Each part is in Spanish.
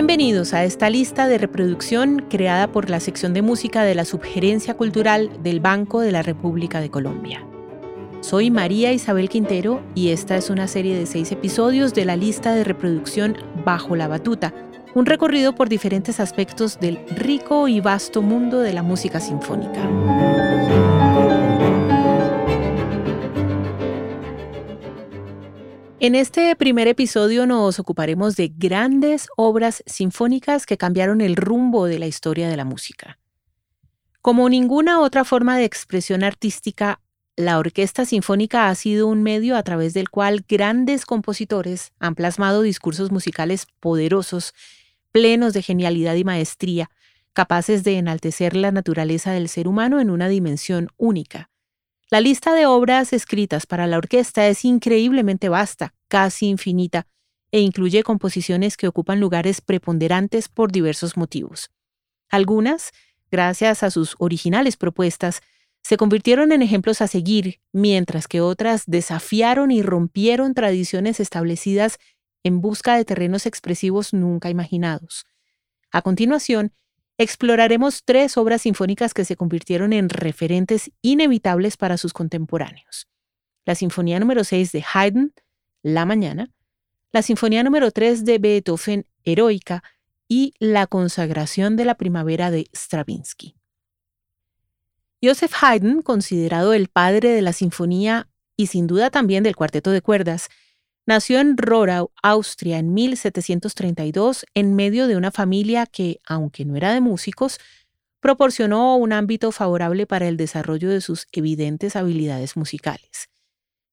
Bienvenidos a esta lista de reproducción creada por la sección de música de la Subgerencia Cultural del Banco de la República de Colombia. Soy María Isabel Quintero y esta es una serie de seis episodios de la lista de reproducción Bajo la Batuta, un recorrido por diferentes aspectos del rico y vasto mundo de la música sinfónica. En este primer episodio nos ocuparemos de grandes obras sinfónicas que cambiaron el rumbo de la historia de la música. Como ninguna otra forma de expresión artística, la orquesta sinfónica ha sido un medio a través del cual grandes compositores han plasmado discursos musicales poderosos, plenos de genialidad y maestría, capaces de enaltecer la naturaleza del ser humano en una dimensión única. La lista de obras escritas para la orquesta es increíblemente vasta, casi infinita, e incluye composiciones que ocupan lugares preponderantes por diversos motivos. Algunas, gracias a sus originales propuestas, se convirtieron en ejemplos a seguir, mientras que otras desafiaron y rompieron tradiciones establecidas en busca de terrenos expresivos nunca imaginados. A continuación, exploraremos tres obras sinfónicas que se convirtieron en referentes inevitables para sus contemporáneos. La Sinfonía número 6 de Haydn, La Mañana, la Sinfonía número 3 de Beethoven, Heroica, y La Consagración de la Primavera de Stravinsky. Joseph Haydn, considerado el padre de la sinfonía y sin duda también del cuarteto de cuerdas, Nació en Rorau, Austria, en 1732, en medio de una familia que, aunque no era de músicos, proporcionó un ámbito favorable para el desarrollo de sus evidentes habilidades musicales.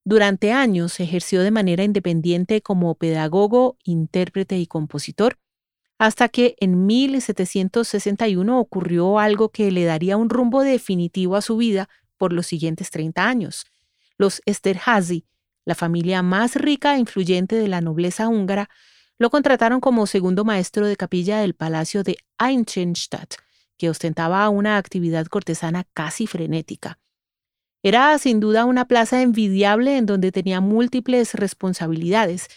Durante años ejerció de manera independiente como pedagogo, intérprete y compositor, hasta que en 1761 ocurrió algo que le daría un rumbo definitivo a su vida por los siguientes 30 años. Los Esterhazy, la familia más rica e influyente de la nobleza húngara, lo contrataron como segundo maestro de capilla del Palacio de Einchenstadt, que ostentaba una actividad cortesana casi frenética. Era sin duda una plaza envidiable en donde tenía múltiples responsabilidades,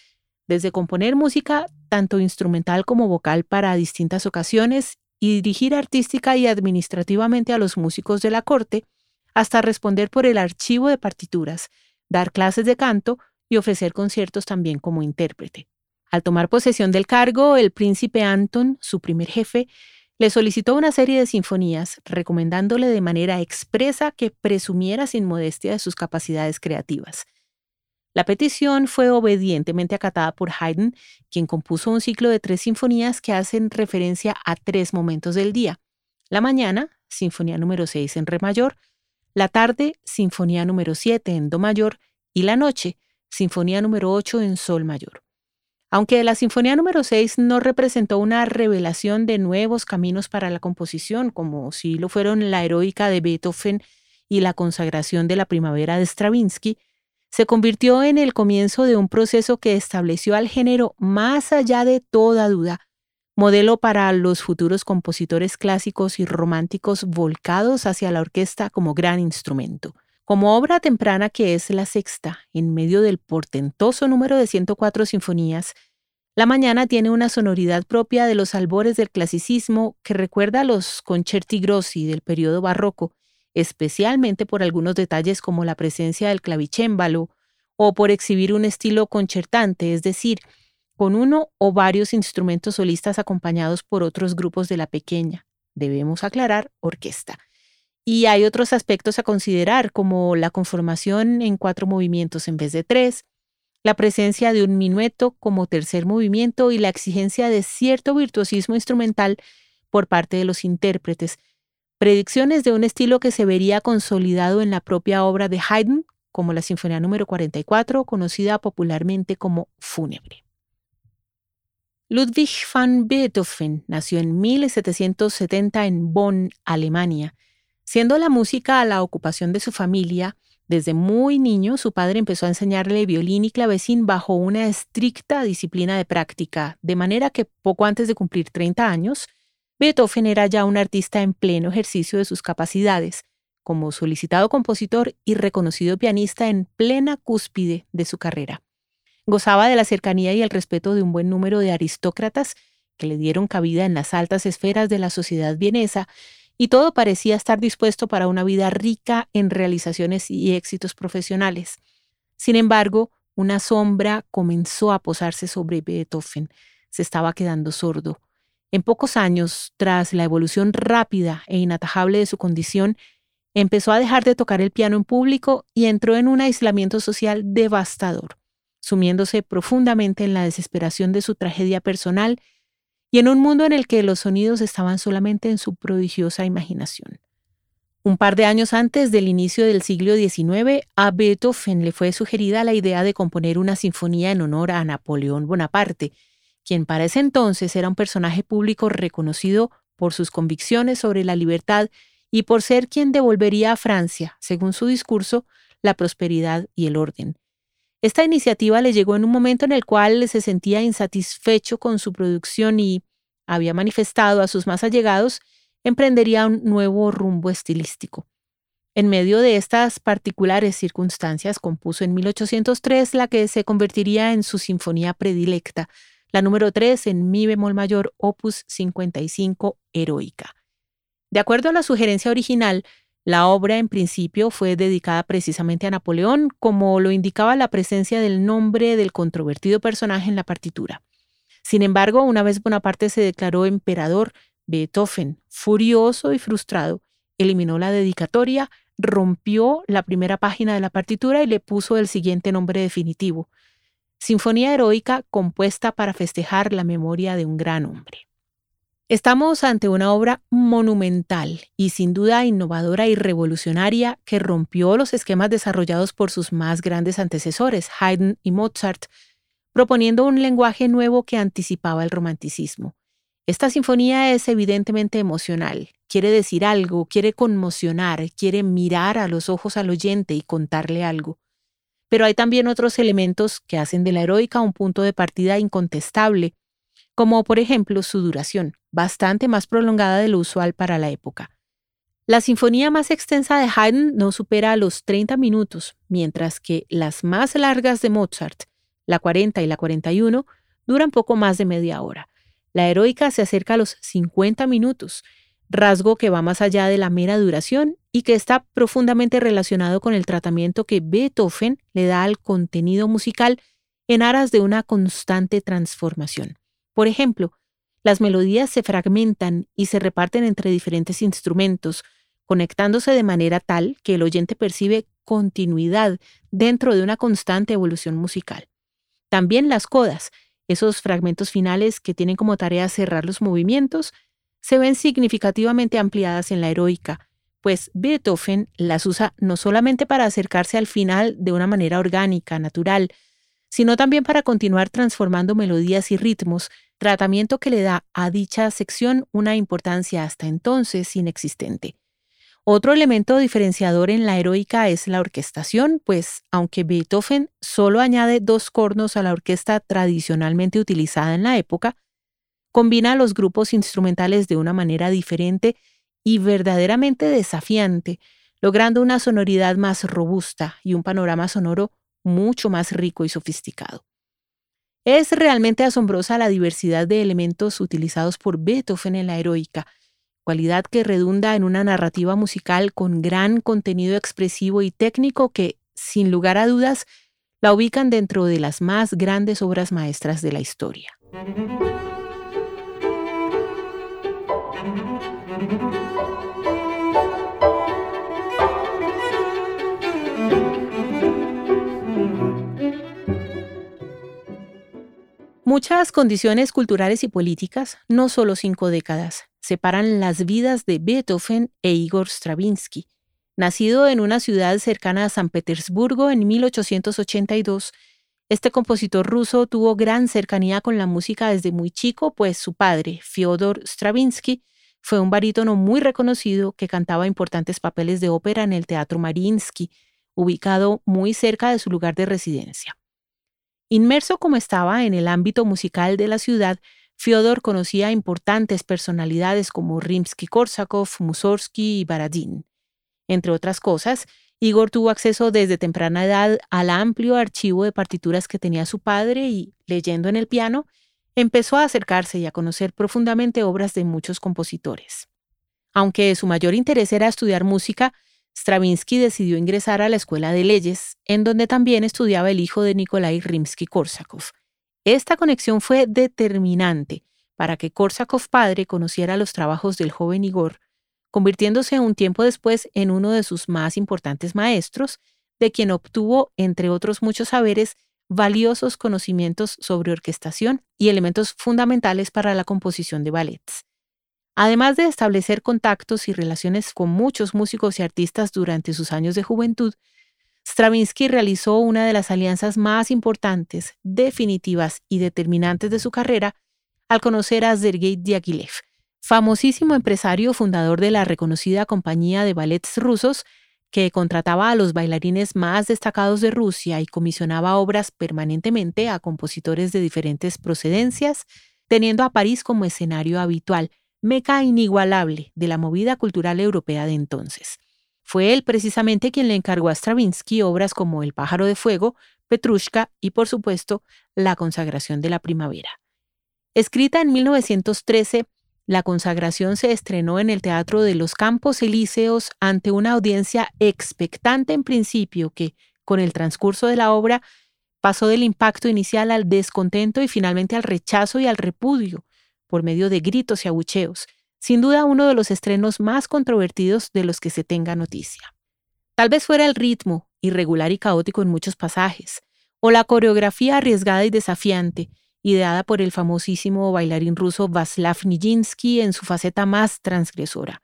desde componer música tanto instrumental como vocal para distintas ocasiones y dirigir artística y administrativamente a los músicos de la corte, hasta responder por el archivo de partituras, dar clases de canto y ofrecer conciertos también como intérprete. Al tomar posesión del cargo, el príncipe Anton, su primer jefe, le solicitó una serie de sinfonías, recomendándole de manera expresa que presumiera sin modestia de sus capacidades creativas. La petición fue obedientemente acatada por Haydn, quien compuso un ciclo de tres sinfonías que hacen referencia a tres momentos del día. La mañana, Sinfonía número 6 en Re mayor, la tarde, Sinfonía número 7 en Do mayor y la noche, Sinfonía número 8 en Sol mayor. Aunque la Sinfonía número 6 no representó una revelación de nuevos caminos para la composición, como si lo fueron la heroica de Beethoven y la consagración de la primavera de Stravinsky, se convirtió en el comienzo de un proceso que estableció al género más allá de toda duda modelo para los futuros compositores clásicos y románticos volcados hacia la orquesta como gran instrumento. Como obra temprana que es la sexta, en medio del portentoso número de 104 sinfonías, La Mañana tiene una sonoridad propia de los albores del clasicismo que recuerda a los concerti grossi del periodo barroco, especialmente por algunos detalles como la presencia del clavicémbalo o por exhibir un estilo concertante, es decir, con uno o varios instrumentos solistas acompañados por otros grupos de la pequeña, debemos aclarar, orquesta. Y hay otros aspectos a considerar, como la conformación en cuatro movimientos en vez de tres, la presencia de un minueto como tercer movimiento y la exigencia de cierto virtuosismo instrumental por parte de los intérpretes, predicciones de un estilo que se vería consolidado en la propia obra de Haydn, como la Sinfonía número 44, conocida popularmente como Fúnebre. Ludwig van Beethoven nació en 1770 en Bonn, Alemania. Siendo la música la ocupación de su familia, desde muy niño su padre empezó a enseñarle violín y clavecín bajo una estricta disciplina de práctica, de manera que poco antes de cumplir 30 años, Beethoven era ya un artista en pleno ejercicio de sus capacidades, como solicitado compositor y reconocido pianista en plena cúspide de su carrera. Gozaba de la cercanía y el respeto de un buen número de aristócratas que le dieron cabida en las altas esferas de la sociedad vienesa, y todo parecía estar dispuesto para una vida rica en realizaciones y éxitos profesionales. Sin embargo, una sombra comenzó a posarse sobre Beethoven. Se estaba quedando sordo. En pocos años, tras la evolución rápida e inatajable de su condición, empezó a dejar de tocar el piano en público y entró en un aislamiento social devastador, sumiéndose profundamente en la desesperación de su tragedia personal y en un mundo en el que los sonidos estaban solamente en su prodigiosa imaginación. Un par de años antes del inicio del siglo XIX, a Beethoven le fue sugerida la idea de componer una sinfonía en honor a Napoleón Bonaparte, quien para ese entonces era un personaje público reconocido por sus convicciones sobre la libertad y por ser quien devolvería a Francia, según su discurso, la prosperidad y el orden. Esta iniciativa le llegó en un momento en el cual se sentía insatisfecho con su producción y había manifestado a sus más allegados emprendería un nuevo rumbo estilístico. En medio de estas particulares circunstancias compuso en 1803 la que se convertiría en su sinfonía predilecta, la número 3 en mi bemol mayor, opus 55, heroica. De acuerdo a la sugerencia original, la obra en principio fue dedicada precisamente a Napoleón, como lo indicaba la presencia del nombre del controvertido personaje en la partitura. Sin embargo, una vez Bonaparte se declaró emperador, Beethoven, furioso y frustrado, eliminó la dedicatoria, rompió la primera página de la partitura y le puso el siguiente nombre definitivo, Sinfonía Heroica compuesta para festejar la memoria de un gran hombre. Estamos ante una obra monumental y sin duda innovadora y revolucionaria que rompió los esquemas desarrollados por sus más grandes antecesores, Haydn y Mozart, proponiendo un lenguaje nuevo que anticipaba el romanticismo. Esta sinfonía es evidentemente emocional, quiere decir algo, quiere conmocionar, quiere mirar a los ojos al oyente y contarle algo. Pero hay también otros elementos que hacen de la heroica un punto de partida incontestable, como por ejemplo su duración, bastante más prolongada de lo usual para la época. La sinfonía más extensa de Haydn no supera los 30 minutos, mientras que las más largas de Mozart, la 40 y la 41, duran poco más de media hora. La heroica se acerca a los 50 minutos, rasgo que va más allá de la mera duración y que está profundamente relacionado con el tratamiento que Beethoven le da al contenido musical en aras de una constante transformación. Por ejemplo, las melodías se fragmentan y se reparten entre diferentes instrumentos, conectándose de manera tal que el oyente percibe continuidad dentro de una constante evolución musical. También las codas, esos fragmentos finales que tienen como tarea cerrar los movimientos, se ven significativamente ampliadas en la heroica, pues Beethoven las usa no solamente para acercarse al final de una manera orgánica, natural, sino también para continuar transformando melodías y ritmos, tratamiento que le da a dicha sección una importancia hasta entonces inexistente. Otro elemento diferenciador en la heroica es la orquestación, pues aunque Beethoven solo añade dos cornos a la orquesta tradicionalmente utilizada en la época, combina los grupos instrumentales de una manera diferente y verdaderamente desafiante, logrando una sonoridad más robusta y un panorama sonoro mucho más rico y sofisticado. Es realmente asombrosa la diversidad de elementos utilizados por Beethoven en la heroica, cualidad que redunda en una narrativa musical con gran contenido expresivo y técnico que, sin lugar a dudas, la ubican dentro de las más grandes obras maestras de la historia. Muchas condiciones culturales y políticas, no solo cinco décadas, separan las vidas de Beethoven e Igor Stravinsky. Nacido en una ciudad cercana a San Petersburgo en 1882, este compositor ruso tuvo gran cercanía con la música desde muy chico, pues su padre, Fyodor Stravinsky, fue un barítono muy reconocido que cantaba importantes papeles de ópera en el Teatro Mariinsky, ubicado muy cerca de su lugar de residencia. Inmerso como estaba en el ámbito musical de la ciudad, Fyodor conocía importantes personalidades como Rimsky-Korsakov, Mussorgsky y Baradin. Entre otras cosas, Igor tuvo acceso desde temprana edad al amplio archivo de partituras que tenía su padre y, leyendo en el piano, empezó a acercarse y a conocer profundamente obras de muchos compositores. Aunque su mayor interés era estudiar música, Stravinsky decidió ingresar a la Escuela de Leyes, en donde también estudiaba el hijo de Nikolai Rimsky-Korsakov. Esta conexión fue determinante para que Korsakov padre conociera los trabajos del joven Igor, convirtiéndose un tiempo después en uno de sus más importantes maestros, de quien obtuvo, entre otros muchos saberes, valiosos conocimientos sobre orquestación y elementos fundamentales para la composición de ballets. Además de establecer contactos y relaciones con muchos músicos y artistas durante sus años de juventud, Stravinsky realizó una de las alianzas más importantes, definitivas y determinantes de su carrera al conocer a Sergei Diaghilev, famosísimo empresario fundador de la reconocida compañía de ballets rusos que contrataba a los bailarines más destacados de Rusia y comisionaba obras permanentemente a compositores de diferentes procedencias, teniendo a París como escenario habitual, meca inigualable de la movida cultural europea de entonces. Fue él precisamente quien le encargó a Stravinsky obras como El pájaro de fuego, Petrushka y, por supuesto, La consagración de la primavera. Escrita en 1913, la consagración se estrenó en el Teatro de los Campos Elíseos ante una audiencia expectante en principio que, con el transcurso de la obra, pasó del impacto inicial al descontento y finalmente al rechazo y al repudio, por medio de gritos y abucheos, sin duda uno de los estrenos más controvertidos de los que se tenga noticia. Tal vez fuera el ritmo, irregular y caótico en muchos pasajes, o la coreografía arriesgada y desafiante, ideada por el famosísimo bailarín ruso Vaslav Nijinsky en su faceta más transgresora,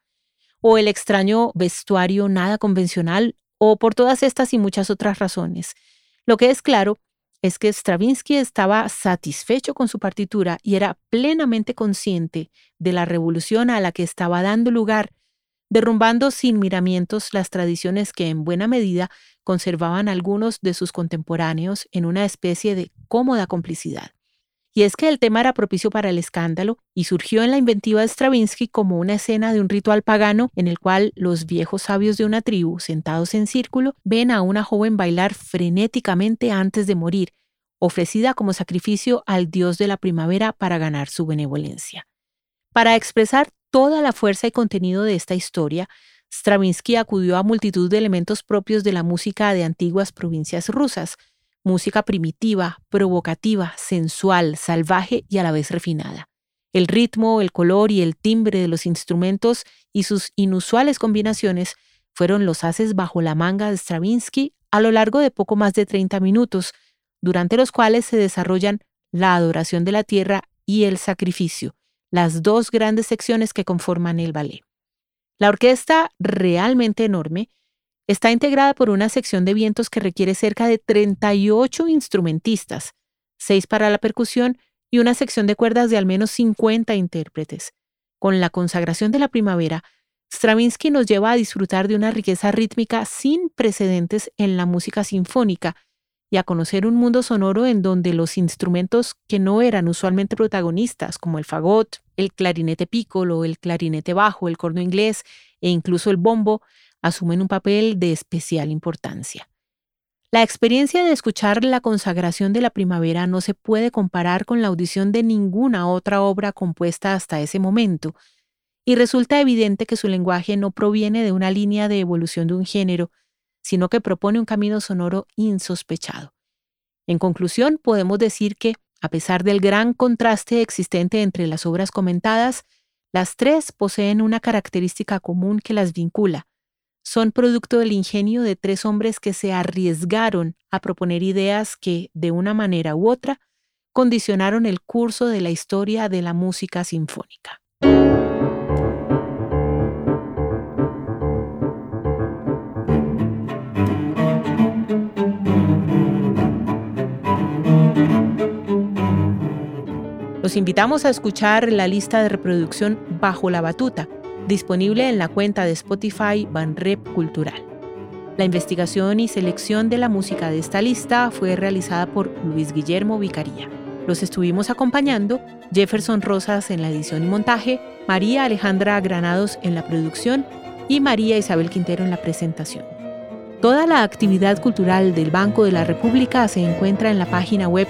o el extraño vestuario nada convencional, o por todas estas y muchas otras razones. Lo que es claro es que Stravinsky estaba satisfecho con su partitura y era plenamente consciente de la revolución a la que estaba dando lugar, derrumbando sin miramientos las tradiciones que en buena medida conservaban algunos de sus contemporáneos en una especie de cómoda complicidad. Y es que el tema era propicio para el escándalo y surgió en la inventiva de Stravinsky como una escena de un ritual pagano en el cual los viejos sabios de una tribu, sentados en círculo, ven a una joven bailar frenéticamente antes de morir, ofrecida como sacrificio al dios de la primavera para ganar su benevolencia. Para expresar toda la fuerza y contenido de esta historia, Stravinsky acudió a multitud de elementos propios de la música de antiguas provincias rusas, música primitiva, provocativa, sensual, salvaje y a la vez refinada. El ritmo, el color y el timbre de los instrumentos y sus inusuales combinaciones fueron los haces bajo la manga de Stravinsky a lo largo de poco más de 30 minutos, durante los cuales se desarrollan la adoración de la tierra y el sacrificio, las dos grandes secciones que conforman el ballet. La orquesta, realmente enorme, Está integrada por una sección de vientos que requiere cerca de 38 instrumentistas, 6 para la percusión y una sección de cuerdas de al menos 50 intérpretes. Con la consagración de la primavera, Stravinsky nos lleva a disfrutar de una riqueza rítmica sin precedentes en la música sinfónica y a conocer un mundo sonoro en donde los instrumentos que no eran usualmente protagonistas, como el fagot, el clarinete piccolo, el clarinete bajo, el corno inglés e incluso el bombo, asumen un papel de especial importancia. La experiencia de escuchar la consagración de la primavera no se puede comparar con la audición de ninguna otra obra compuesta hasta ese momento, y resulta evidente que su lenguaje no proviene de una línea de evolución de un género, sino que propone un camino sonoro insospechado. En conclusión, podemos decir que, a pesar del gran contraste existente entre las obras comentadas, las tres poseen una característica común que las vincula, son producto del ingenio de tres hombres que se arriesgaron a proponer ideas que, de una manera u otra, condicionaron el curso de la historia de la música sinfónica. Los invitamos a escuchar la lista de reproducción Bajo la Batuta, disponible en la cuenta de Spotify Banrep Cultural. La investigación y selección de la música de esta lista fue realizada por Luis Guillermo Vicaría. Los estuvimos acompañando Jefferson Rosas en la edición y montaje, María Alejandra Granados en la producción y María Isabel Quintero en la presentación. Toda la actividad cultural del Banco de la República se encuentra en la página web